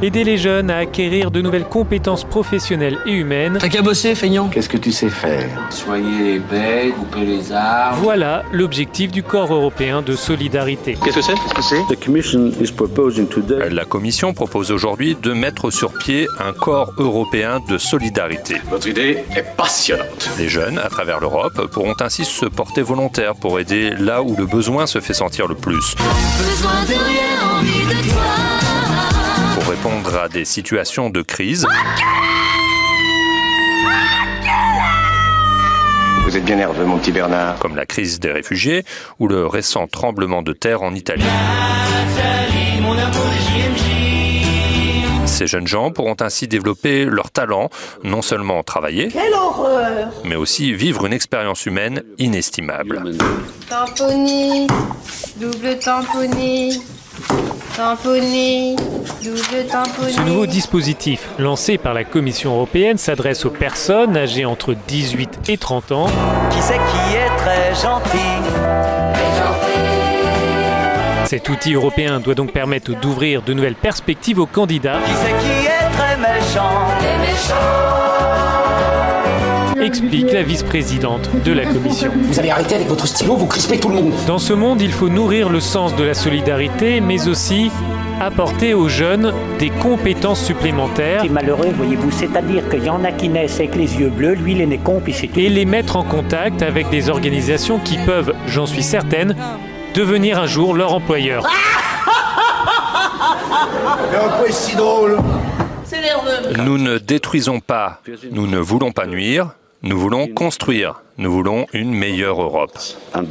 Aider les jeunes à acquérir de nouvelles compétences professionnelles et humaines. T'as qu'à bosser, feignant. Qu'est-ce que tu sais faire? Soigner les baies, couper les arbres. Voilà l'objectif du corps européen de solidarité. Qu'est-ce que c'est? Qu'est-ce que c'est? The Commission is proposing today La Commission propose aujourd'hui de mettre sur pied un corps européen de solidarité. Votre idée est passionnante. Les jeunes, à travers l'Europe, pourront ainsi se porter volontaires pour aider là où le besoin se fait sentir le plus. Besoin de rien, répondre à des situations de crise, Vous êtes bien nerveux, mon petit Bernard. comme la crise des réfugiés ou le récent tremblement de terre en Italie. Ces jeunes gens pourront ainsi développer leur talent, non seulement travailler, mais aussi vivre une expérience humaine inestimable. Tamponné, double tamponné, double. Ce nouveau dispositif lancé par la Commission européenne s'adresse aux personnes âgées entre 18 et 30 ans. Qui c'est qui est très gentil. Cet outil européen doit donc permettre d'ouvrir de nouvelles perspectives aux candidats, Qui c'est qui est très méchant explique la vice-présidente de la Commission. Vous allez arrêter avec votre stylo, vous crispez tout le monde. Dans ce monde, il faut nourrir le sens de la solidarité, mais aussi apporter aux jeunes des compétences supplémentaires C'est malheureux, voyez-vous. C'est-à-dire qu'il y en a qui naissent avec les yeux bleus, lui, il est né con, puis c'est tout. et les mettre en contact avec des organisations qui peuvent, j'en suis certaine, devenir un jour leur employeur. C'est nerveux. Nous ne détruisons pas, nous ne voulons pas nuire, nous voulons construire, nous voulons une meilleure Europe. Qui a tous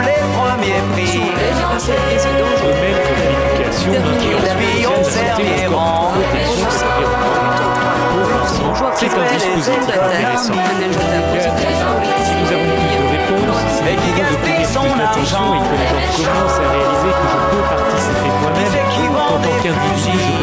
les premiers prix c'est un dispositif intéressant. Si nous avons plus de réponses, Et de plus d'attention que les gens commencent à réaliser que je peux participer moi-même en tant qu'individu